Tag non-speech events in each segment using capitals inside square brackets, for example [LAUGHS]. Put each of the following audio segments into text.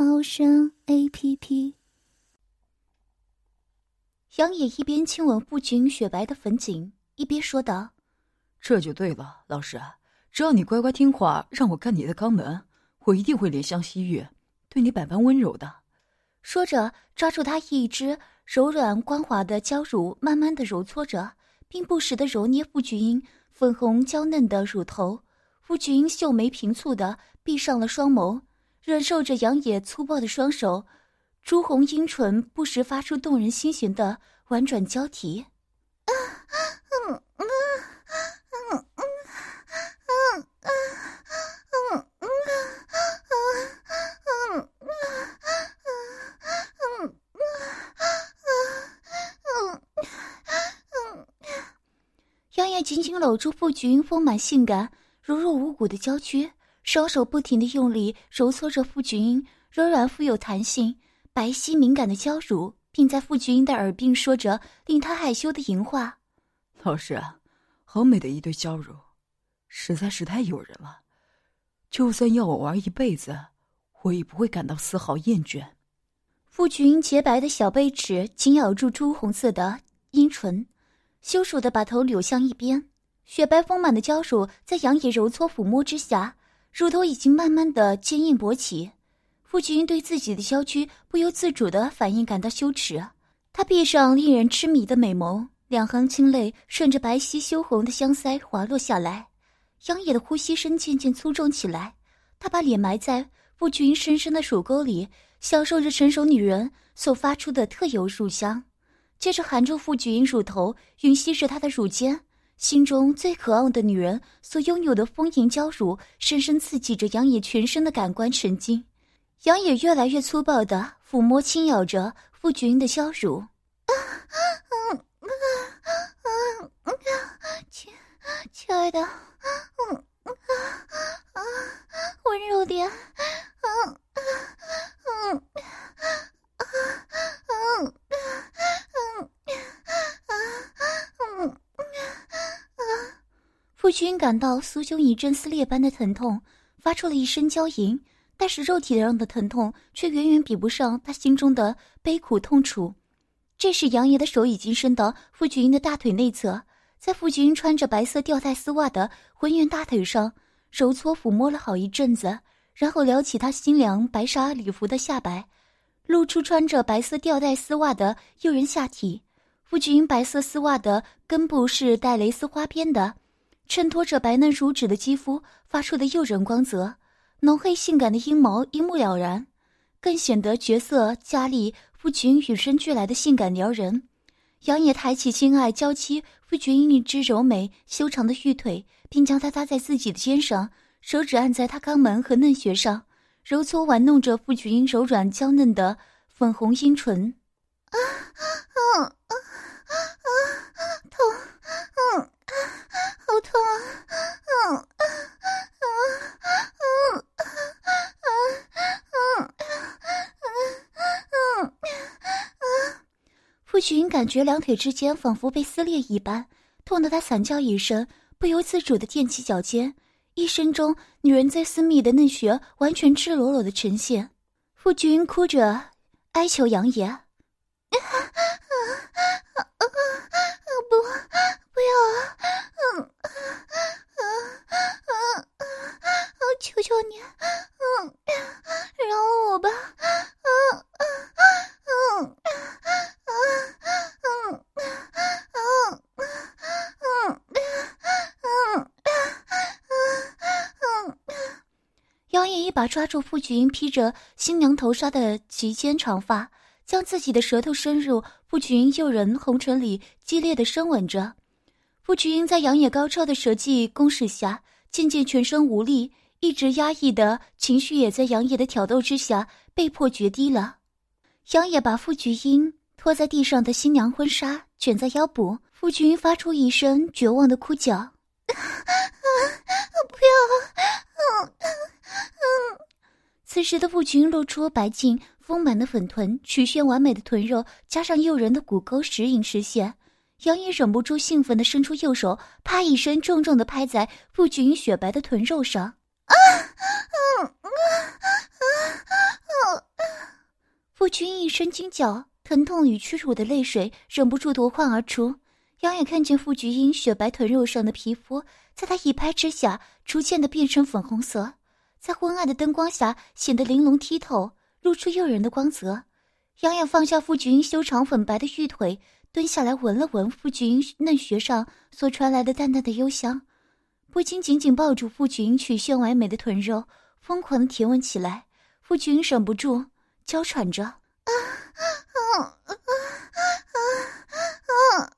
猫声 A P P。杨野一边亲吻傅君雪白的粉颈，一边说道：“这就对了，老师，只要你乖乖听话，让我干你的肛门，我一定会怜香惜玉，对你百般温柔的。”说着，抓住他一只柔软光滑的娇乳，慢慢的揉搓着，并不时的揉捏傅君粉红娇嫩的乳头。傅君秀眉平蹙的闭上了双眸，忍受着杨野粗暴的双手，朱红樱唇不时发出动人心弦的婉转交替。杨野紧紧搂住傅君丰满性感。如入无骨的娇躯，双手不停的用力揉搓着傅菊英柔软富有弹性、白皙敏感的娇乳，并在傅菊英的耳鬓说着令她害羞的淫话：“老师，好美的一对娇乳，实在是太诱人了。就算要我玩一辈子，我也不会感到丝毫厌倦。”傅菊英洁白的小背齿紧咬住朱红色的阴唇，羞辱的把头扭向一边。雪白丰满的娇乳在杨野揉搓抚摸之下，乳头已经慢慢的坚硬勃起。傅君对自己的娇躯不由自主的反应感到羞耻，他闭上令人痴迷的美眸，两行清泪顺着白皙羞红的香腮滑落下来。杨野的呼吸声渐渐粗重起来，他把脸埋在傅君深深的乳沟里，享受着成熟女人所发出的特有乳香，接着含住傅君乳头，吮吸着她的乳尖。心中最渴望的女人所拥有的丰盈娇乳，深深刺激着杨野全身的感官神经。杨野越来越粗暴的抚摸、轻咬着傅君的娇乳。啊，啊，啊，啊，啊，亲，亲爱的，嗯，啊，啊，温柔点，嗯，嗯，啊，嗯，嗯，啊，嗯。傅君感到酥胸一阵撕裂般的疼痛，发出了一声娇吟，但是肉体上的疼痛却远远比不上他心中的悲苦痛楚。这时，杨爷的手已经伸到傅君的大腿内侧，在傅君穿着白色吊带丝袜的浑圆大腿上揉搓抚摸了好一阵子，然后撩起他新凉白纱礼服的下摆，露出穿着白色吊带丝袜的诱人下体。傅君白色丝袜的根部是带蕾丝花边的。衬托着白嫩如纸的肌肤发出的诱人光泽，浓黑性感的阴毛一目了然，更显得绝色佳丽夫君与生俱来的性感撩人。杨野抬起心爱娇妻夫君一只柔美修长的玉腿，并将它搭在自己的肩上，手指按在她肛门和嫩穴上，揉搓玩弄着夫君柔软娇嫩的粉红阴唇。啊啊啊啊！痛，嗯。好痛啊！嗯嗯嗯嗯嗯嗯嗯嗯傅群感觉两腿之间仿佛被撕裂一般，痛得他惨叫一声，不由自主的踮起脚尖。一声中，女人最私密的嫩穴完全赤裸裸的呈现。傅君哭着哀求杨爷：“啊啊啊！不，啊！”嗯啊啊啊啊啊！求求你，嗯，饶了我吧！嗯嗯嗯嗯嗯嗯嗯嗯嗯嗯。嗯嗯一把抓住傅君披着新娘头纱的齐肩长发，将自己的舌头伸入傅君诱人红唇里，激烈的深吻着。傅菊英在杨野高超的舌技攻势下，渐渐全身无力，一直压抑的情绪也在杨野的挑逗之下被迫决堤了。杨野把傅菊英拖在地上的新娘婚纱卷在腰部，傅菊英发出一声绝望的哭叫：[LAUGHS] “啊不要！”此时的傅菊英露出白净丰满的粉臀，曲线完美的臀肉加上诱人的骨沟时隐时现。杨野忍不住兴奋的伸出右手，啪一声重重的拍在傅菊英雪白的臀肉上。啊！傅君一声惊叫，疼痛与屈辱的泪水忍不住夺眶而出。杨野看见傅菊英雪白臀肉上的皮肤，在他一拍之下，逐渐的变成粉红色，在昏暗的灯光下显得玲珑剔透，露出诱人的光泽。杨野放下傅菊英修长粉白的玉腿，蹲下来闻了闻傅君英嫩穴上所传来的淡淡的幽香，不禁紧紧抱住傅君英曲线完美的臀肉，疯狂的舔吻起来。傅君英忍不住。娇喘着，啊啊啊啊啊啊啊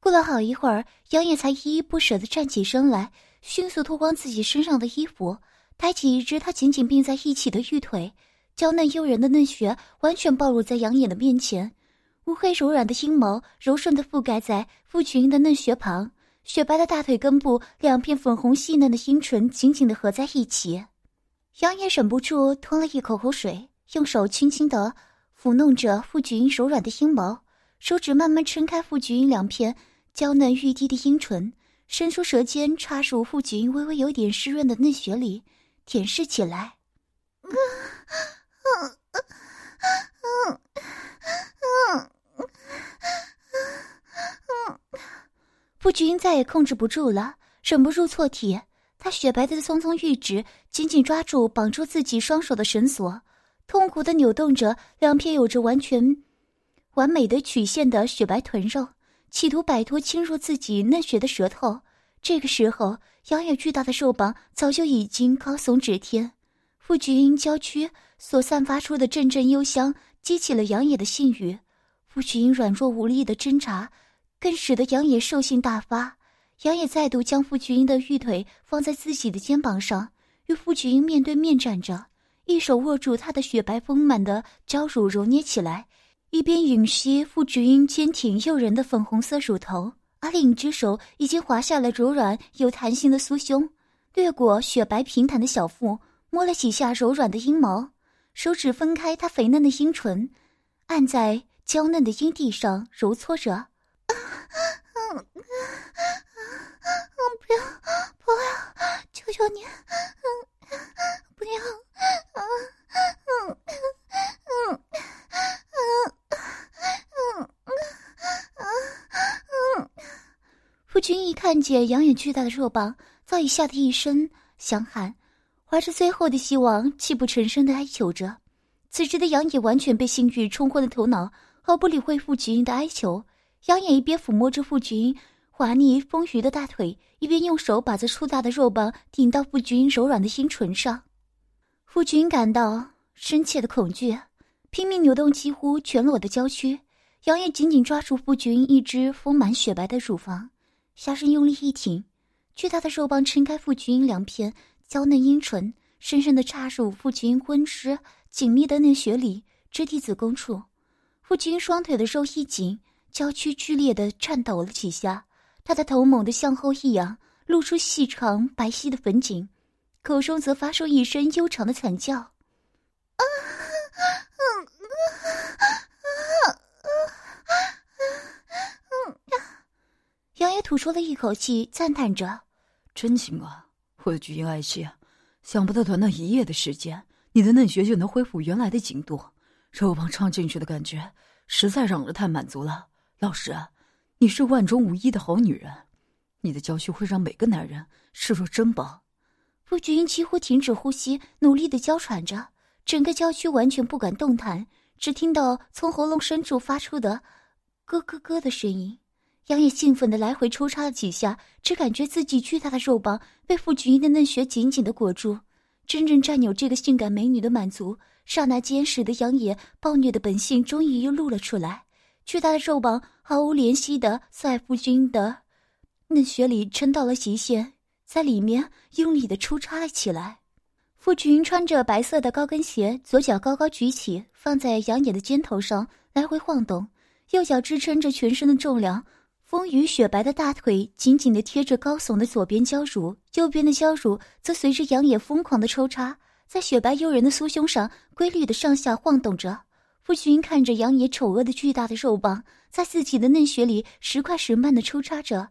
过了好一会儿，杨野才依依不舍地站起身来，迅速脱光自己身上的衣服，抬起一只他紧紧并在一起的玉腿。娇嫩诱人的嫩穴完全暴露在杨野的面前，乌黑柔软的阴毛柔顺地覆盖在傅群英的嫩穴旁，雪白的大腿根部两片粉红细嫩的阴唇紧紧地合在一起。杨野忍不住吞了一口口水，用手轻轻地抚弄着傅群英柔软的阴毛，手指慢慢撑开傅群英两片娇嫩欲滴的阴唇，伸出舌尖插入傅群英微微有点湿润的嫩穴里，舔舐起来。嗯嗯嗯嗯傅君再也控制不住了，忍不住错体。他雪白的葱葱玉指紧紧抓住绑住自己双手的绳索，痛苦的扭动着两片有着完全完美的曲线的雪白臀肉，企图摆脱侵入自己嫩血的舌头。这个时候，杨野巨大的兽膀早就已经高耸指天。傅菊英娇躯。所散发出的阵阵幽香，激起了杨野的性欲。傅菊英软弱无力的挣扎，更使得杨野兽性大发。杨野再度将傅菊英的玉腿放在自己的肩膀上，与傅菊英面对面站着，一手握住她的雪白丰满的娇乳揉捏起来，一边吮吸傅菊英坚挺诱人的粉红色乳头，而另一只手已经滑下了柔软有弹性的酥胸，掠过雪白平坦的小腹，摸了几下柔软的阴毛。手指分开她肥嫩的阴唇，按在娇嫩的阴蒂上揉搓着。不 [LAUGHS] 要，不要，求求你，不要！夫君一看见杨野巨大的肉棒，早已吓得一身响喊。怀着最后的希望，泣不成声的哀求着。此时的杨野完全被性欲冲昏了头脑，毫不理会傅菊英的哀求。杨野一边抚摸着傅菊滑腻丰腴的大腿，一边用手把这粗大的肉棒顶到傅君柔软的心唇上。傅君感到深切的恐惧，拼命扭动几乎全裸的娇躯。杨野紧紧抓住傅君一只丰满雪白的乳房，下身用力一挺，巨大的肉棒撑开傅君两片。娇嫩阴唇深深的插入傅君英温湿紧密的嫩穴里，直抵子宫处。傅君双腿的肉一紧，娇躯剧烈的颤抖了几下，他的头猛地向后一仰，露出细长白皙的粉颈，口中则发出一声悠长的惨叫。啊！杨野吐出了一口气，赞叹着：“真行啊！”我的菊英爱妻，想不到短短一夜的时间，你的嫩穴就能恢复原来的紧度，肉棒插进去的感觉实在让人太满足了。老师，你是万中无一的好女人，你的娇躯会让每个男人视若珍宝。傅菊英几乎停止呼吸，努力的娇喘着，整个娇躯完全不敢动弹，只听到从喉咙深处发出的“咯咯咯”的声音。杨野兴奋的来回抽插了几下，只感觉自己巨大的肉棒被傅菊英的嫩穴紧紧的裹住。真正占有这个性感美女的满足，刹那间使得杨野暴虐的本性终于又露了出来。巨大的肉棒毫无怜惜的在夫君的嫩雪里撑到了极限，在里面用力的抽插了起来。夫君穿着白色的高跟鞋，左脚高高举起，放在杨野的肩头上来回晃动，右脚支撑着全身的重量，丰腴雪白的大腿紧紧地贴着高耸的左边娇乳，右边的娇乳则随着杨野疯狂的抽插，在雪白诱人的酥胸上规律的上下晃动着。傅君看着杨野丑恶的巨大的肉棒在自己的嫩穴里时快时慢的抽插着，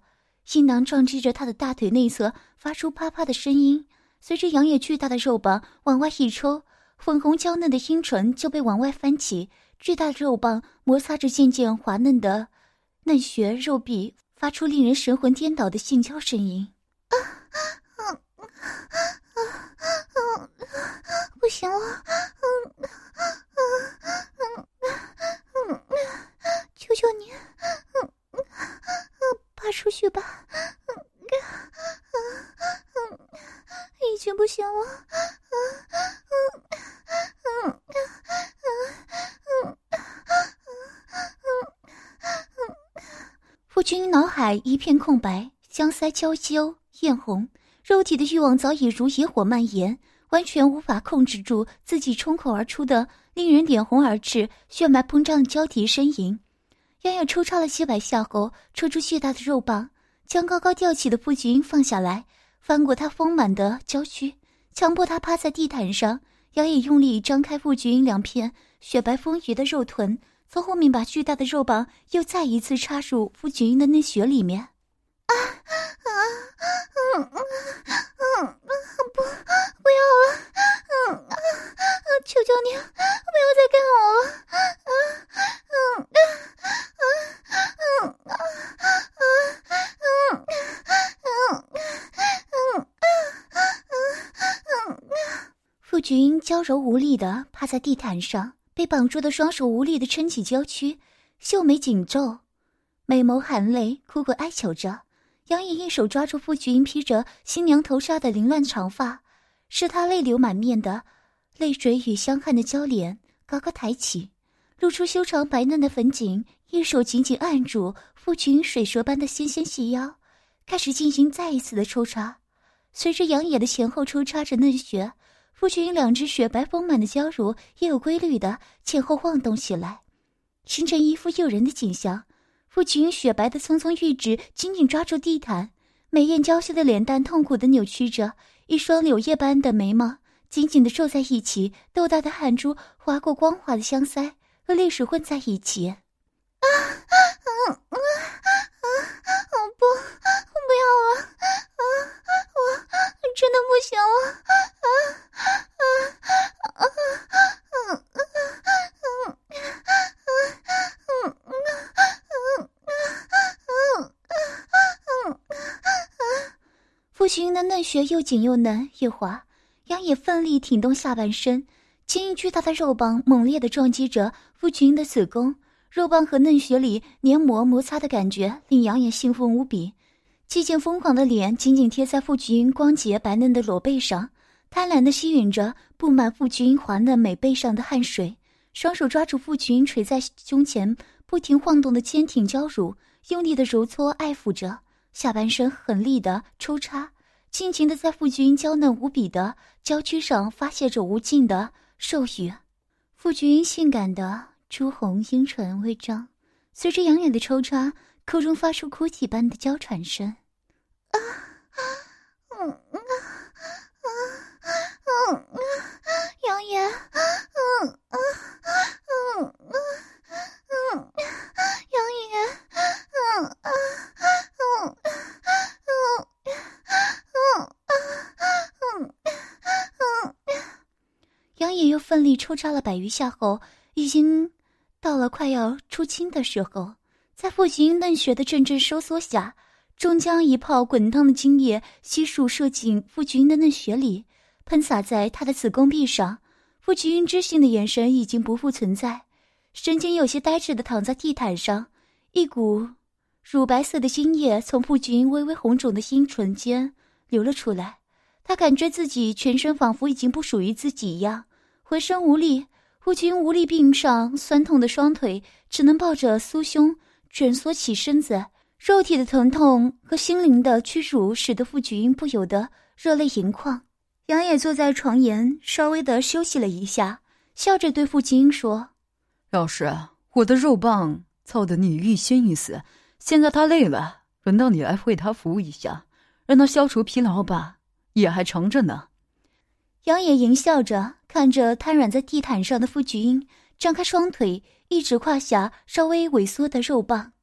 阴囊撞击着他的大腿内侧，发出啪啪的声音。随着杨野巨大的肉棒往外一抽，粉红娇嫩的阴唇就被往外翻起，巨大的肉棒摩擦着渐渐滑嫩的嫩穴肉壁，发出令人神魂颠倒的性交声音。啊啊啊啊不行了，嗯嗯嗯嗯嗯，求求你，嗯嗯嗯，拔出去吧，嗯嗯嗯。已经不行了，嗯嗯嗯嗯嗯嗯嗯夫君脑海一片空白，香腮娇羞艳红，肉体的欲望早已如野火蔓延，完全无法控制住自己冲口而出的令人脸红耳赤、血脉膨胀的交替呻吟。杨雅抽插了几百下后，抽出巨大的肉棒，将高高吊起的夫君放下来。翻过他丰满的娇躯，强迫他趴在地毯上。杨野用力张开傅君两片雪白丰腴的肉臀，从后面把巨大的肉棒又再一次插入傅君的内血里面。啊啊嗯嗯嗯不不要了，啊啊求求你不要再干我了，啊啊啊啊啊啊啊啊啊啊啊啊啊。傅君娇柔无力的趴在地毯上，被绑住的双手无力的撑起娇躯，秀眉紧皱，美眸含泪，苦苦哀求着。杨颖一手抓住傅君披着新娘头纱的凌乱长发，使她泪流满面的泪水与香汗的娇脸高高抬起，露出修长白嫩的粉颈，一手紧紧按住傅君水蛇般的纤纤细腰，开始进行再一次的抽插。随着杨野的前后抽插着嫩穴，傅君两只雪白丰满的娇乳也有规律的前后晃动起来，形成一幅诱人的景象。父亲用雪白的葱葱玉指紧紧抓住地毯，美艳娇羞的脸蛋痛苦的扭曲着，一双柳叶般的眉毛紧紧的皱在一起，豆大的汗珠划过光滑的香腮，和泪水混在一起。啊啊啊啊啊！不，不要了！啊，我真的不行了！啊啊啊啊啊！啊啊啊啊傅君的嫩穴又紧又嫩又滑，杨野奋力挺动下半身，坚硬巨大的肉棒猛烈的撞击着傅君的子宫。肉棒和嫩血里黏膜摩擦的感觉令杨野兴奋无比，激进疯狂的脸紧紧贴在傅君光洁白嫩的裸背上，贪婪的吸吮着布满傅君滑嫩美背上的汗水，双手抓住傅君垂在胸前不停晃动的坚挺娇乳，用力的揉搓爱抚着，下半身狠力的抽插，尽情的在傅君娇嫩无比的娇躯上发泄着无尽的兽欲，傅君性感的。朱红樱唇微张，随着杨远的抽插，口中发出哭泣般的娇喘声。啊啊，嗯啊啊啊啊！杨野，嗯啊嗯啊嗯，杨野，嗯啊嗯嗯嗯嗯嗯嗯，杨野又奋力抽插了百余下后，已经。到了快要出清的时候，在父亲嫩血的阵阵收缩下，终将一泡滚烫的精液悉数射进傅君的嫩血里，喷洒在他的子宫壁上。傅君知性的眼神已经不复存在，神经有些呆滞的躺在地毯上，一股乳白色的精液从傅君微微红肿的阴唇间流了出来。他感觉自己全身仿佛已经不属于自己一样，浑身无力。傅君无力并上，酸痛的双腿只能抱着酥胸蜷缩起身子，肉体的疼痛和心灵的屈辱使得傅君不由得热泪盈眶。杨野坐在床沿，稍微的休息了一下，笑着对傅君说：“老师，我的肉棒操得你欲仙欲死，现在他累了，轮到你来为他服务一下，让他消除疲劳吧，也还长着呢。”杨野淫笑着看着瘫软在地毯上的傅菊英，张开双腿，一指胯下稍微萎缩的肉棒。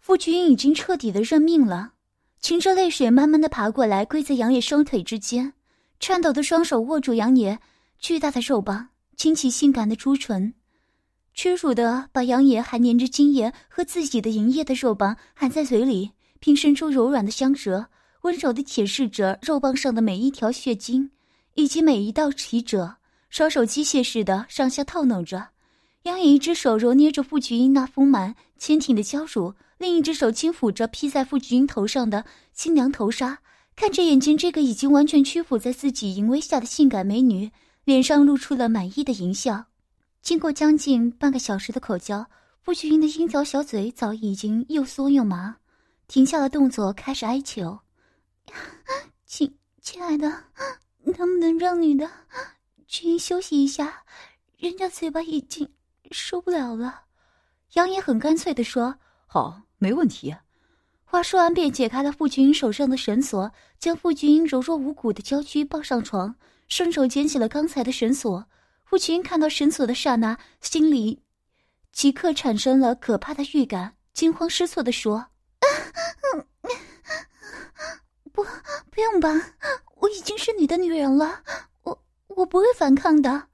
傅菊英已经彻底的认命了，噙着泪水慢慢的爬过来，跪在杨野双腿之间，颤抖的双手握住杨野巨大的肉棒，亲起性感的朱唇，屈辱的把杨野还粘着精液和自己的银液的肉棒含在嘴里，并伸出柔软的香舌，温柔的舔舐着肉棒上的每一条血筋。以及每一道起褶，双手机械似的上下套弄着。杨颖一只手揉捏着傅菊英那丰满坚挺的娇乳，另一只手轻抚着披在傅菊英头上的新娘头纱，看着眼前这个已经完全屈服在自己淫威下的性感美女，脸上露出了满意的淫笑。经过将近半个小时的口交，傅菊英的樱桃小嘴早已经又酥又麻，停下了动作，开始哀求：“ [LAUGHS] 亲亲爱的。”能不能让女的 [GASPS] 去休息一下？人家嘴巴已经受不了了。杨野很干脆的说：“好，没问题。”话说完，便解开了傅君英手上的绳索，将傅君柔弱无骨的娇躯抱上床，顺手捡起了刚才的绳索。傅君看到绳索的刹那，心里即刻产生了可怕的预感，惊慌失措的说：[LAUGHS] “不，不用吧。”我已经是你的女人了，我我不会反抗的。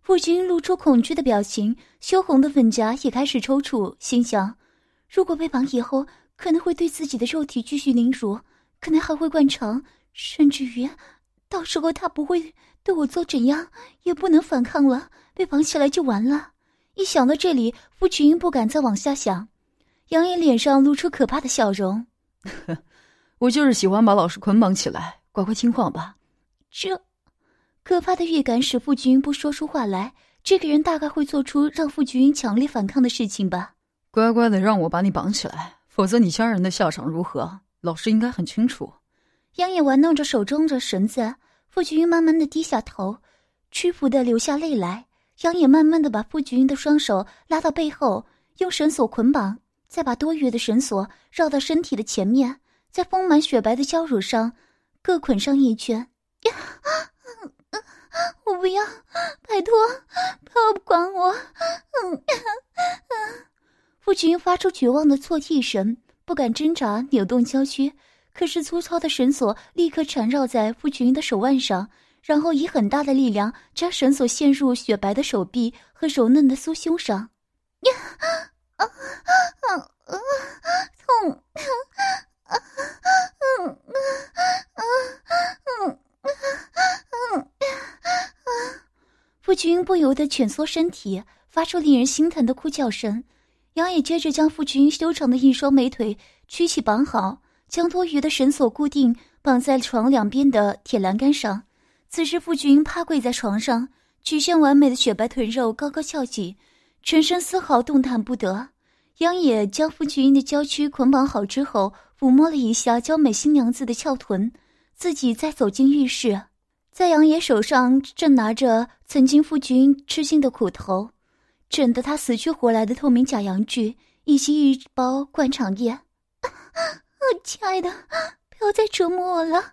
父君露出恐惧的表情，羞红的粉颊也开始抽搐，心想：如果被绑以后，可能会对自己的肉体继续凌辱，可能还会灌肠，甚至于，到时候他不会对我做怎样，也不能反抗了，被绑起来就完了。一想到这里，傅群不敢再往下想，杨野脸上露出可怕的笑容。[LAUGHS] 我就是喜欢把老师捆绑起来。乖乖听话吧。这可怕的预感使傅君不说出话来。这个人大概会做出让傅君强烈反抗的事情吧。乖乖的让我把你绑起来，否则你家人的下场如何，老师应该很清楚。杨野玩弄着手中的绳子，傅君慢慢的低下头，屈服的流下泪来。杨野慢慢的把傅君的双手拉到背后，用绳索捆绑，再把多余的绳索绕到身体的前面，在丰满雪白的娇乳上。各捆上一圈，呀！[LAUGHS] 我不要，拜托，不要管我！嗯嗯。傅群发出绝望的啜泣声，不敢挣扎扭动娇躯，可是粗糙的绳索立刻缠绕在傅群的手腕上，然后以很大的力量将绳索陷入雪白的手臂和柔嫩的酥胸上。呀！啊啊啊！痛！啊嗯嗯嗯嗯嗯嗯傅君不由得蜷缩身体，发出令人心疼的哭叫声。杨野接着将傅君修长的一双美腿曲起绑好，将多余的绳索固定绑在床两边的铁栏杆上。此时傅君趴跪在床上，曲线完美的雪白臀肉高高翘起，全身丝毫动弹不得。杨野将傅君的娇躯捆绑好之后。抚摸了一下娇美新娘子的翘臀，自己再走进浴室，在杨野手上正拿着曾经夫君吃尽的苦头，整得他死去活来的透明假阳具以及一包灌肠液。[LAUGHS] 亲爱的，不要再折磨我了。[LAUGHS]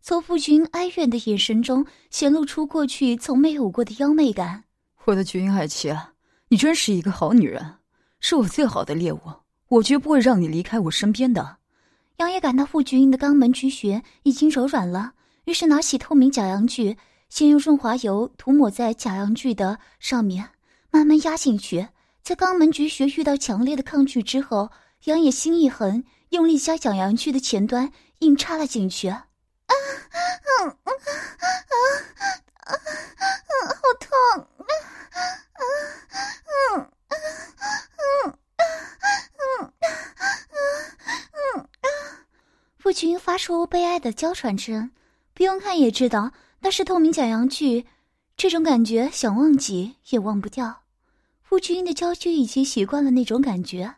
从夫君哀怨的眼神中显露出过去从没有过的妖媚感。我的菊英爱妻，你真是一个好女人，是我最好的猎物，我绝不会让你离开我身边的。杨野感到傅菊英的肛门菊穴已经柔软了，于是拿起透明假阳具，先用润滑油涂抹在假阳具的上面，慢慢压进去。在肛门菊穴遇到强烈的抗拒之后，杨野心一横，用力将假阳具的前端硬插了进去。啊，啊啊啊啊啊！好痛！父君发出悲哀的娇喘声，不用看也知道那是透明假阳具，这种感觉想忘记也忘不掉。傅君的娇躯已经习惯了那种感觉，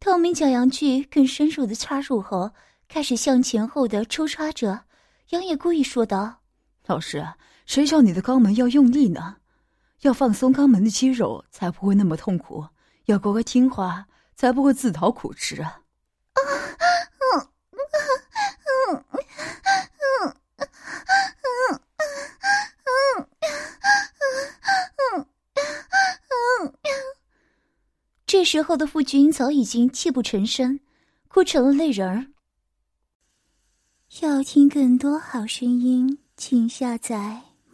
透明假阳具更深入的插入后，开始向前后的抽插着。杨野故意说道：“老师，谁叫你的肛门要用力呢？要放松肛门的肌肉，才不会那么痛苦；要乖乖听话，才不会自讨苦吃啊！”这时候的傅君早已经泣不成声，哭成了泪人儿。要听更多好声音，请下载